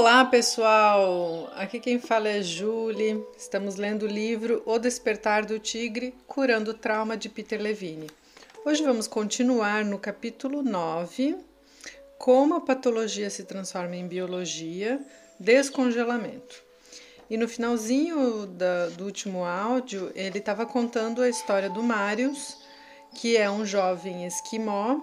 Olá, pessoal! Aqui quem fala é Julie. Estamos lendo o livro O Despertar do Tigre Curando o Trauma de Peter Levine. Hoje vamos continuar no capítulo 9: Como a patologia se transforma em biologia, descongelamento. E no finalzinho da, do último áudio, ele estava contando a história do Marius, que é um jovem esquimó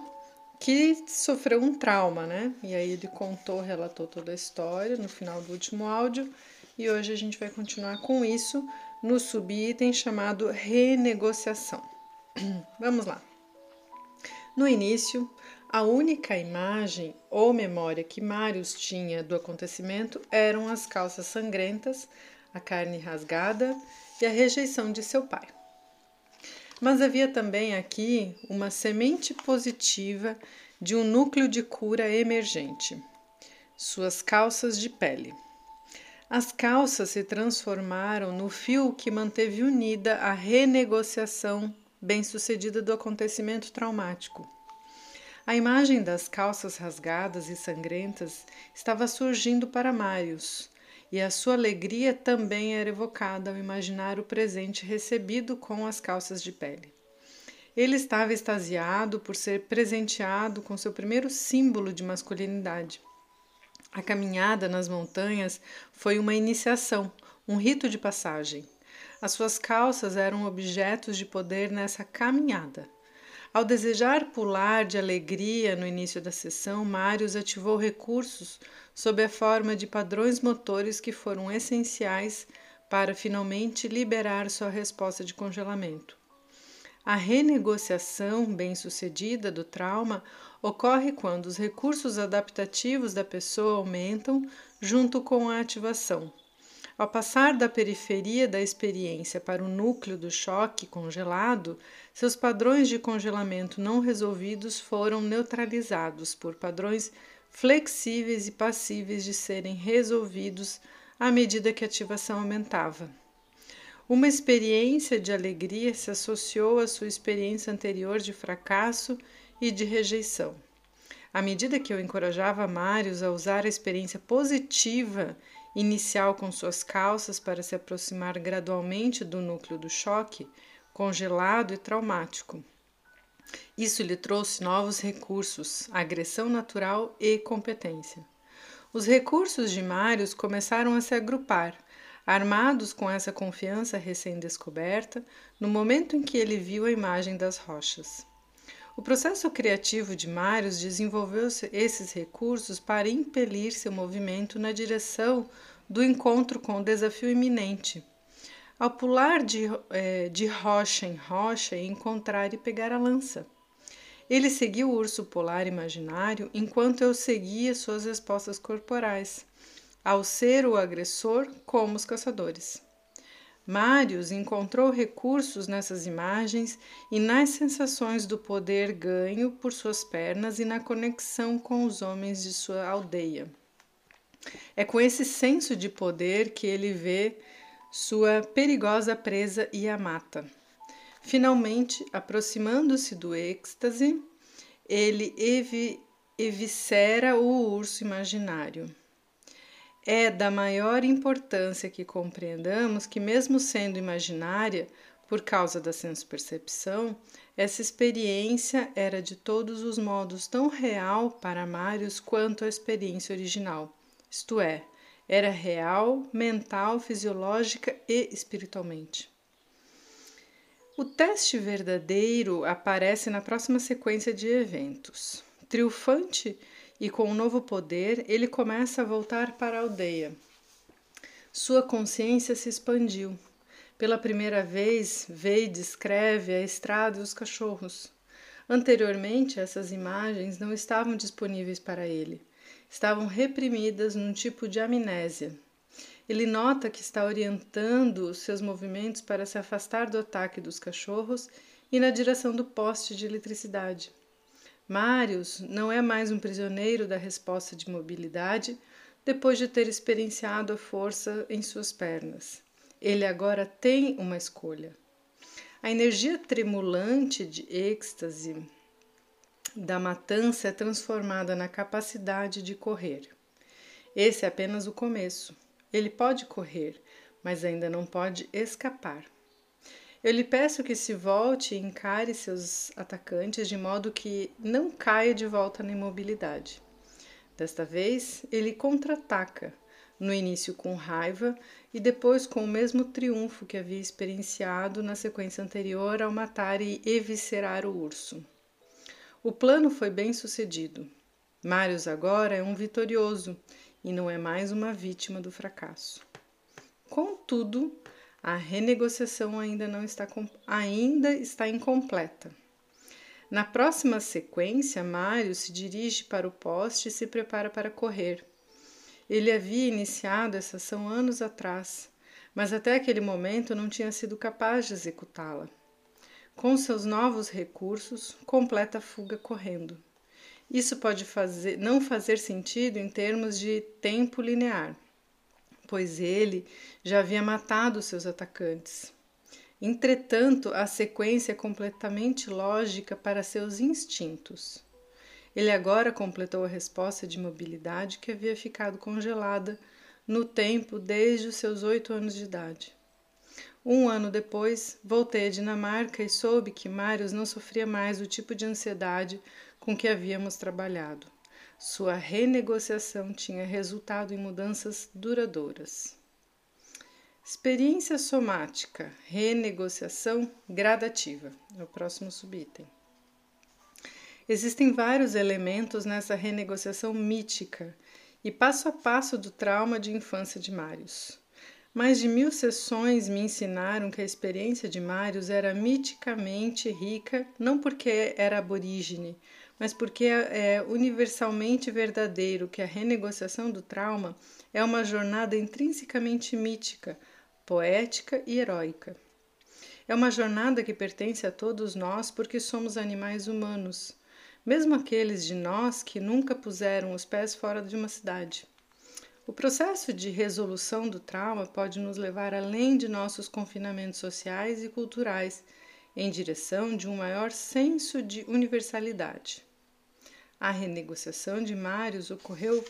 que sofreu um trauma, né? E aí ele contou, relatou toda a história no final do último áudio, e hoje a gente vai continuar com isso no subitem chamado renegociação. Vamos lá. No início, a única imagem ou memória que Marius tinha do acontecimento eram as calças sangrentas, a carne rasgada e a rejeição de seu pai. Mas havia também aqui uma semente positiva de um núcleo de cura emergente. Suas calças de pele. As calças se transformaram no fio que manteve unida a renegociação bem-sucedida do acontecimento traumático. A imagem das calças rasgadas e sangrentas estava surgindo para Marius, e a sua alegria também era evocada ao imaginar o presente recebido com as calças de pele. Ele estava extasiado por ser presenteado com seu primeiro símbolo de masculinidade. A caminhada nas montanhas foi uma iniciação, um rito de passagem. As suas calças eram objetos de poder nessa caminhada. Ao desejar pular de alegria no início da sessão, Marius ativou recursos sob a forma de padrões motores que foram essenciais para finalmente liberar sua resposta de congelamento. A renegociação bem-sucedida do trauma ocorre quando os recursos adaptativos da pessoa aumentam junto com a ativação. Ao passar da periferia da experiência para o núcleo do choque congelado, seus padrões de congelamento não resolvidos foram neutralizados por padrões flexíveis e passíveis de serem resolvidos à medida que a ativação aumentava. Uma experiência de alegria se associou à sua experiência anterior de fracasso e de rejeição. À medida que eu encorajava Marius a usar a experiência positiva inicial com suas calças para se aproximar gradualmente do núcleo do choque, congelado e traumático. Isso lhe trouxe novos recursos, agressão natural e competência. Os recursos de Marius começaram a se agrupar, armados com essa confiança recém-descoberta, no momento em que ele viu a imagem das rochas. O processo criativo de Marius desenvolveu esses recursos para impelir seu movimento na direção do encontro com o desafio iminente. Ao pular de, é, de rocha em rocha e encontrar e pegar a lança. Ele seguiu o urso polar imaginário enquanto eu seguia suas respostas corporais, ao ser o agressor como os caçadores. Marius encontrou recursos nessas imagens e nas sensações do poder ganho por suas pernas e na conexão com os homens de sua aldeia. É com esse senso de poder que ele vê sua perigosa presa e a mata. Finalmente, aproximando-se do êxtase, ele evi o urso imaginário. É da maior importância que compreendamos que, mesmo sendo imaginária, por causa da senso-percepção, essa experiência era de todos os modos tão real para Marius quanto a experiência original, isto é, era real, mental, fisiológica e espiritualmente. O teste verdadeiro aparece na próxima sequência de eventos. Triunfante e com um novo poder, ele começa a voltar para a aldeia. Sua consciência se expandiu. Pela primeira vez, vê e descreve a estrada e os cachorros. Anteriormente, essas imagens não estavam disponíveis para ele. Estavam reprimidas num tipo de amnésia. Ele nota que está orientando os seus movimentos para se afastar do ataque dos cachorros e na direção do poste de eletricidade. Marius não é mais um prisioneiro da resposta de mobilidade depois de ter experienciado a força em suas pernas. Ele agora tem uma escolha. A energia tremulante de êxtase da matança é transformada na capacidade de correr. Esse é apenas o começo. Ele pode correr, mas ainda não pode escapar. Eu lhe peço que se volte e encare seus atacantes de modo que não caia de volta na imobilidade. Desta vez, ele contra-ataca, no início com raiva e depois com o mesmo triunfo que havia experienciado na sequência anterior ao matar e eviscerar o urso. O plano foi bem sucedido. Marius agora é um vitorioso e não é mais uma vítima do fracasso. Contudo, a renegociação ainda não está ainda está incompleta. Na próxima sequência, Mário se dirige para o poste e se prepara para correr. Ele havia iniciado essa ação anos atrás, mas até aquele momento não tinha sido capaz de executá-la. Com seus novos recursos, completa a fuga correndo. Isso pode fazer, não fazer sentido em termos de tempo linear, pois ele já havia matado seus atacantes. Entretanto, a sequência é completamente lógica para seus instintos. Ele agora completou a resposta de mobilidade que havia ficado congelada no tempo desde os seus oito anos de idade. Um ano depois, voltei à Dinamarca e soube que Marius não sofria mais do tipo de ansiedade com que havíamos trabalhado. Sua renegociação tinha resultado em mudanças duradouras. Experiência somática, renegociação gradativa. É o próximo subitem. Existem vários elementos nessa renegociação mítica e passo a passo do trauma de infância de Marius. Mais de mil sessões me ensinaram que a experiência de Marius era miticamente rica, não porque era aborígene, mas porque é universalmente verdadeiro que a renegociação do trauma é uma jornada intrinsecamente mítica poética e heróica. É uma jornada que pertence a todos nós porque somos animais humanos, mesmo aqueles de nós que nunca puseram os pés fora de uma cidade. O processo de resolução do trauma pode nos levar além de nossos confinamentos sociais e culturais, em direção de um maior senso de universalidade. A renegociação de Marius ocorreu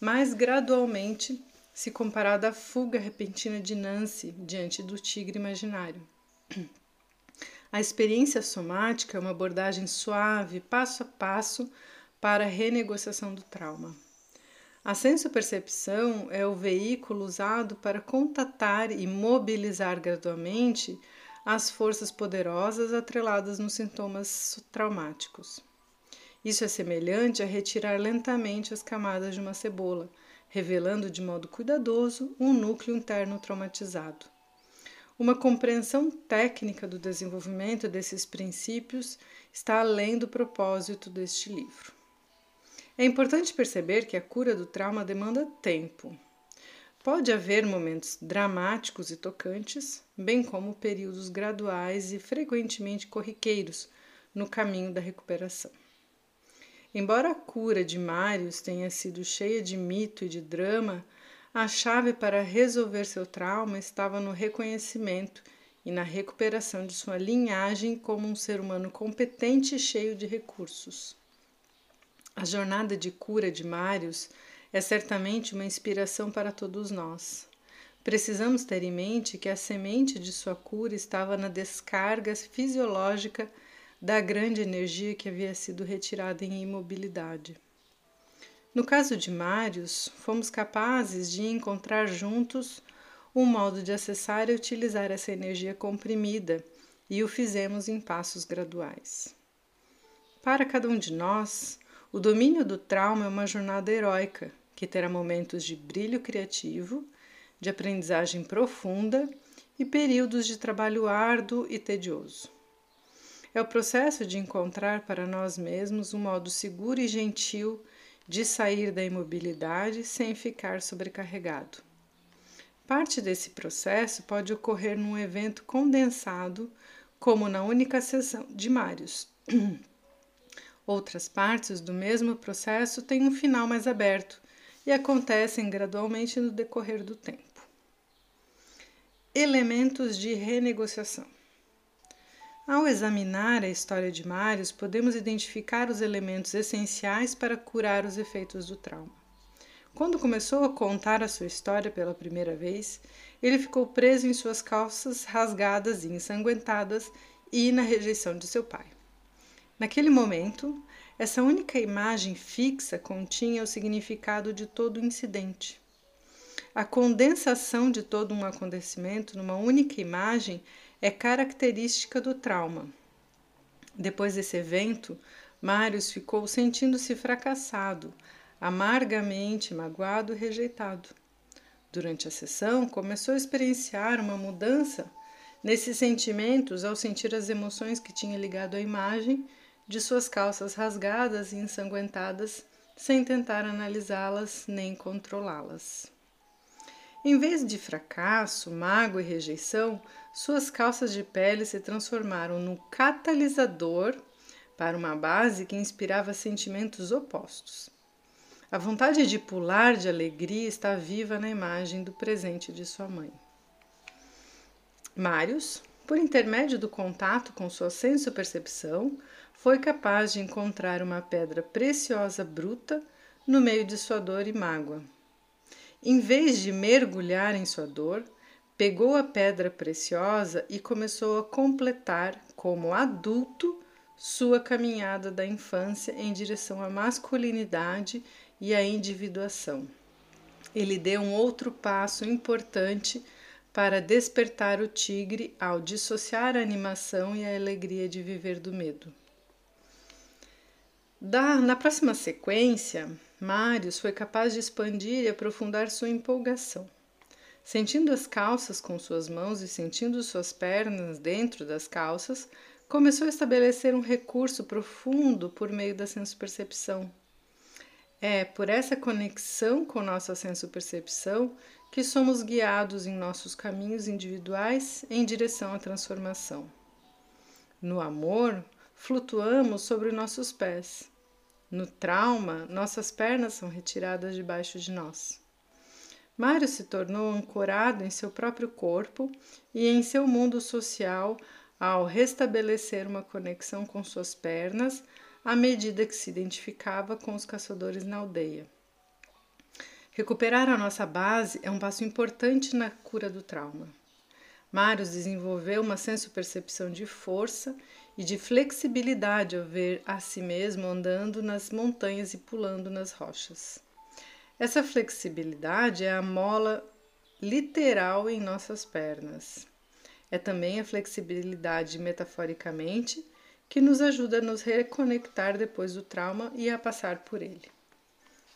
mais gradualmente se comparado à fuga repentina de Nancy diante do tigre imaginário. A experiência somática é uma abordagem suave, passo a passo, para a renegociação do trauma. A sensopercepção é o veículo usado para contatar e mobilizar gradualmente as forças poderosas atreladas nos sintomas traumáticos. Isso é semelhante a retirar lentamente as camadas de uma cebola revelando de modo cuidadoso um núcleo interno traumatizado. Uma compreensão técnica do desenvolvimento desses princípios está além do propósito deste livro. É importante perceber que a cura do trauma demanda tempo. Pode haver momentos dramáticos e tocantes, bem como períodos graduais e frequentemente corriqueiros no caminho da recuperação. Embora a cura de Marius tenha sido cheia de mito e de drama, a chave para resolver seu trauma estava no reconhecimento e na recuperação de sua linhagem como um ser humano competente e cheio de recursos. A jornada de cura de Marius é certamente uma inspiração para todos nós. Precisamos ter em mente que a semente de sua cura estava na descarga fisiológica da grande energia que havia sido retirada em imobilidade. No caso de Marius, fomos capazes de encontrar juntos um modo de acessar e utilizar essa energia comprimida e o fizemos em passos graduais. Para cada um de nós, o domínio do trauma é uma jornada heróica que terá momentos de brilho criativo, de aprendizagem profunda e períodos de trabalho árduo e tedioso. É o processo de encontrar para nós mesmos um modo seguro e gentil de sair da imobilidade sem ficar sobrecarregado. Parte desse processo pode ocorrer num evento condensado, como na única sessão de Marius. Outras partes do mesmo processo têm um final mais aberto e acontecem gradualmente no decorrer do tempo. Elementos de renegociação. Ao examinar a história de Marius, podemos identificar os elementos essenciais para curar os efeitos do trauma. Quando começou a contar a sua história pela primeira vez, ele ficou preso em suas calças rasgadas e ensanguentadas e na rejeição de seu pai. Naquele momento, essa única imagem fixa continha o significado de todo o incidente. A condensação de todo um acontecimento numa única imagem é característica do trauma. Depois desse evento, Marius ficou sentindo-se fracassado, amargamente magoado e rejeitado. Durante a sessão, começou a experienciar uma mudança nesses sentimentos ao sentir as emoções que tinha ligado à imagem de suas calças rasgadas e ensanguentadas, sem tentar analisá-las nem controlá-las. Em vez de fracasso, mágoa e rejeição, suas calças de pele se transformaram no catalisador para uma base que inspirava sentimentos opostos. A vontade de pular de alegria está viva na imagem do presente de sua mãe. Marius, por intermédio do contato com sua senso-percepção, foi capaz de encontrar uma pedra preciosa bruta no meio de sua dor e mágoa. Em vez de mergulhar em sua dor, pegou a pedra preciosa e começou a completar, como adulto, sua caminhada da infância em direção à masculinidade e a individuação. Ele deu um outro passo importante para despertar o tigre ao dissociar a animação e a alegria de viver do medo. Da, na próxima sequência, Marius foi capaz de expandir e aprofundar sua empolgação. Sentindo as calças com suas mãos e sentindo suas pernas dentro das calças, começou a estabelecer um recurso profundo por meio da senso-percepção, é por essa conexão com nossa senso-percepção que somos guiados em nossos caminhos individuais em direção à transformação. No amor, flutuamos sobre nossos pés. No trauma, nossas pernas são retiradas debaixo de nós. Mário se tornou ancorado em seu próprio corpo e em seu mundo social ao restabelecer uma conexão com suas pernas à medida que se identificava com os caçadores na aldeia. Recuperar a nossa base é um passo importante na cura do trauma. Marius desenvolveu uma senso-percepção de força e de flexibilidade ao ver a si mesmo andando nas montanhas e pulando nas rochas. Essa flexibilidade é a mola literal em nossas pernas. É também a flexibilidade metaforicamente que nos ajuda a nos reconectar depois do trauma e a passar por ele.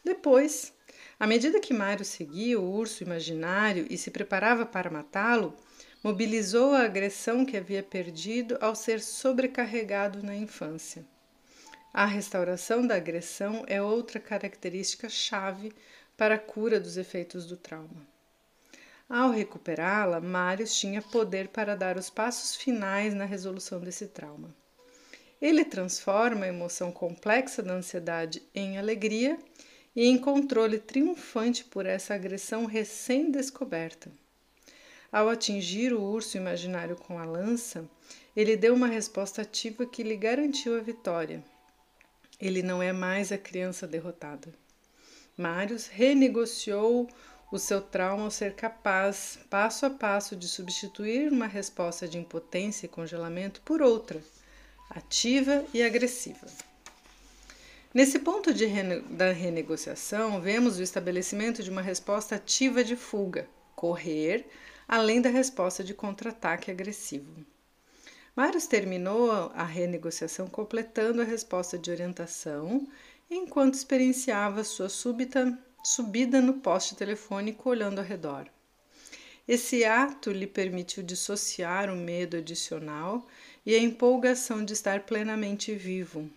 Depois, à medida que Mário seguia o urso imaginário e se preparava para matá-lo, mobilizou a agressão que havia perdido ao ser sobrecarregado na infância. A restauração da agressão é outra característica chave para a cura dos efeitos do trauma. Ao recuperá-la, Marius tinha poder para dar os passos finais na resolução desse trauma. Ele transforma a emoção complexa da ansiedade em alegria e em controle triunfante por essa agressão recém-descoberta. Ao atingir o urso imaginário com a lança, ele deu uma resposta ativa que lhe garantiu a vitória. Ele não é mais a criança derrotada. Marius renegociou o seu trauma ao ser capaz, passo a passo, de substituir uma resposta de impotência e congelamento por outra ativa e agressiva. Nesse ponto rene da renegociação, vemos o estabelecimento de uma resposta ativa de fuga, correr, além da resposta de contra-ataque agressivo. Marius terminou a renegociação completando a resposta de orientação enquanto experienciava sua súbita subida no poste telefônico olhando ao redor. Esse ato lhe permitiu dissociar o medo adicional e a empolgação de estar plenamente vivo.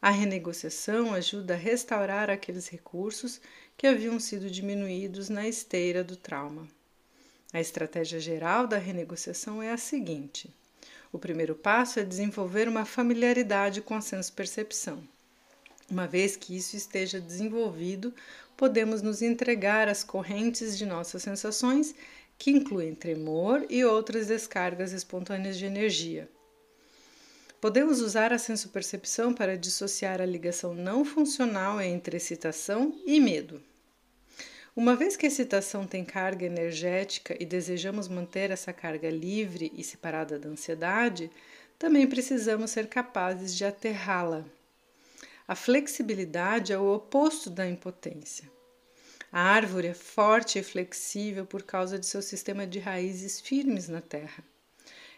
A renegociação ajuda a restaurar aqueles recursos que haviam sido diminuídos na esteira do trauma. A estratégia geral da renegociação é a seguinte: o primeiro passo é desenvolver uma familiaridade com a senso-percepção. Uma vez que isso esteja desenvolvido, podemos nos entregar às correntes de nossas sensações, que incluem tremor e outras descargas espontâneas de energia. Podemos usar a sensopercepção para dissociar a ligação não funcional entre excitação e medo. Uma vez que a excitação tem carga energética e desejamos manter essa carga livre e separada da ansiedade, também precisamos ser capazes de aterrá-la. A flexibilidade é o oposto da impotência. A árvore é forte e flexível por causa de seu sistema de raízes firmes na terra.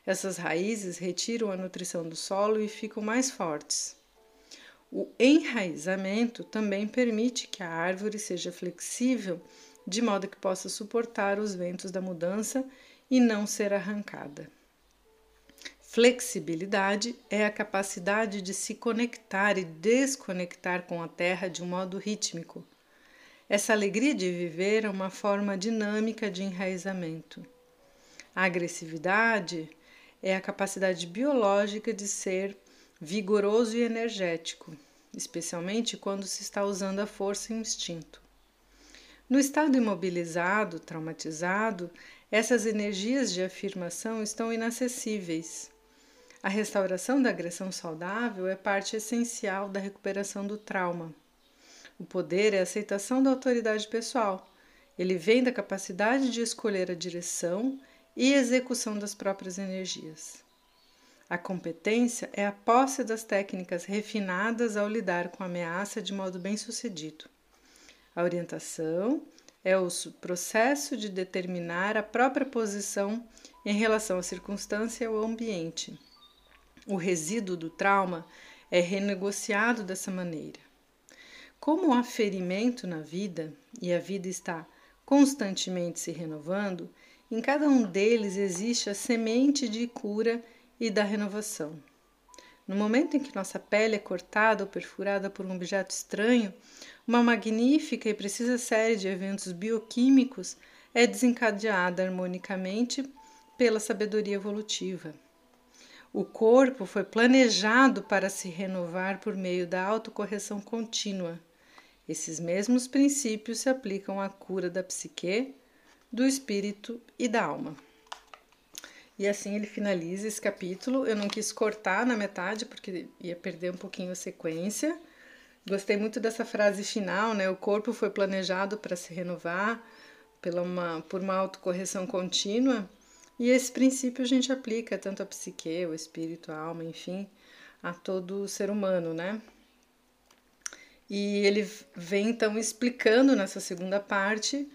Essas raízes retiram a nutrição do solo e ficam mais fortes. O enraizamento também permite que a árvore seja flexível de modo que possa suportar os ventos da mudança e não ser arrancada. Flexibilidade é a capacidade de se conectar e desconectar com a terra de um modo rítmico. Essa alegria de viver é uma forma dinâmica de enraizamento. A agressividade é a capacidade biológica de ser vigoroso e energético, especialmente quando se está usando a força e o instinto. No estado imobilizado, traumatizado, essas energias de afirmação estão inacessíveis. A restauração da agressão saudável é parte essencial da recuperação do trauma. O poder é a aceitação da autoridade pessoal. Ele vem da capacidade de escolher a direção e execução das próprias energias. A competência é a posse das técnicas refinadas ao lidar com a ameaça de modo bem-sucedido. A orientação é o processo de determinar a própria posição em relação à circunstância ou ao ambiente. O resíduo do trauma é renegociado dessa maneira. Como há ferimento na vida e a vida está constantemente se renovando, em cada um deles existe a semente de cura e da renovação. No momento em que nossa pele é cortada ou perfurada por um objeto estranho, uma magnífica e precisa série de eventos bioquímicos é desencadeada harmonicamente pela sabedoria evolutiva. O corpo foi planejado para se renovar por meio da autocorreção contínua. Esses mesmos princípios se aplicam à cura da psique, do espírito e da alma. E assim ele finaliza esse capítulo. Eu não quis cortar na metade porque ia perder um pouquinho a sequência. Gostei muito dessa frase final, né? O corpo foi planejado para se renovar pela uma, por uma autocorreção contínua. E esse princípio a gente aplica tanto à psique, o espírito, a alma, enfim, a todo ser humano, né? E ele vem então explicando nessa segunda parte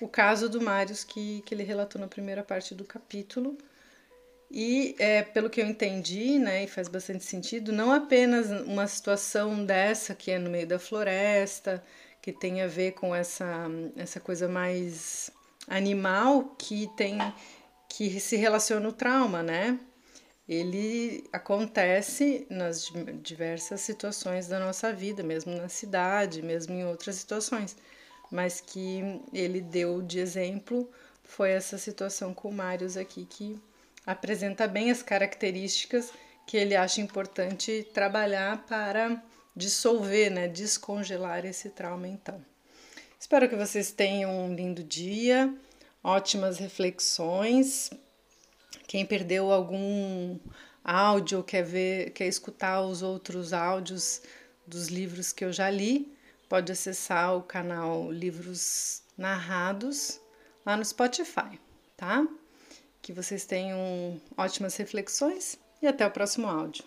o caso do Marius que, que ele relatou na primeira parte do capítulo e é, pelo que eu entendi, né, e faz bastante sentido, não apenas uma situação dessa que é no meio da floresta, que tem a ver com essa, essa coisa mais animal que tem que se relaciona o trauma, né? Ele acontece nas diversas situações da nossa vida, mesmo na cidade, mesmo em outras situações, mas que ele deu de exemplo foi essa situação com o Marius aqui que apresenta bem as características que ele acha importante trabalhar para dissolver, né, descongelar esse trauma então. Espero que vocês tenham um lindo dia, ótimas reflexões. Quem perdeu algum áudio, quer ver, quer escutar os outros áudios dos livros que eu já li, pode acessar o canal Livros Narrados lá no Spotify, tá? Que vocês tenham ótimas reflexões e até o próximo áudio.